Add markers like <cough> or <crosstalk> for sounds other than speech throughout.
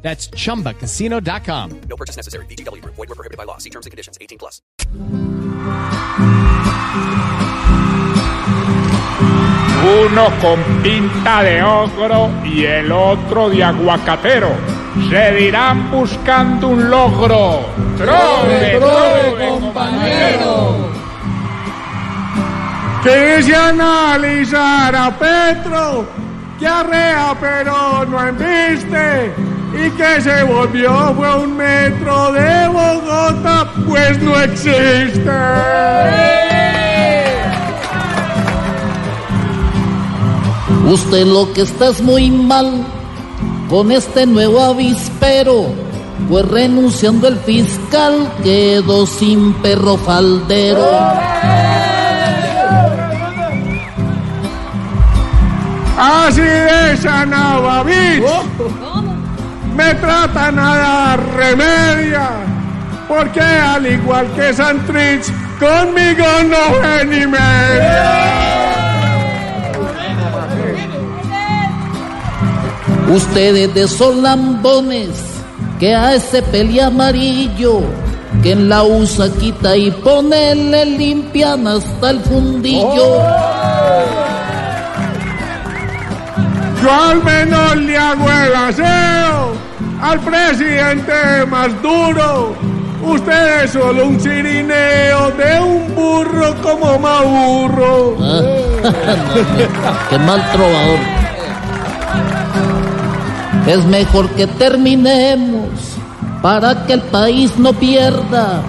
That's chumbacasino.com. No purchase necessary. BGW. Void were prohibited by law. See terms and conditions. 18 plus. Uno con pinta de ogro y el otro de aguacatero. Se dirán buscando un logro. ¡Trove, trove, compañero! Que se analizar a Petro, que arrea pero no embiste, y que se volvió fue un metro de Bogotá, pues no existe. Usted lo que está es muy mal con este nuevo avispero, pues renunciando el fiscal quedó sin perro faldero. Así de Sanaba Beach. Me tratan a dar remedia, porque al igual que Santrich, conmigo no ni media. Ustedes de solambones que a ese peli amarillo que en la usa quita y pone le limpian hasta el fundillo. Yo al menos le hago el aseo al presidente más duro. Usted es solo un cirineo de un burro como Maurro. <laughs> Qué mal trovador. Es mejor que terminemos para que el país no pierda.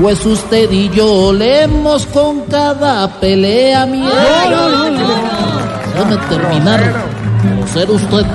Pues usted y yo olemos con cada pelea mierda. Déjame terminar. Ser usted.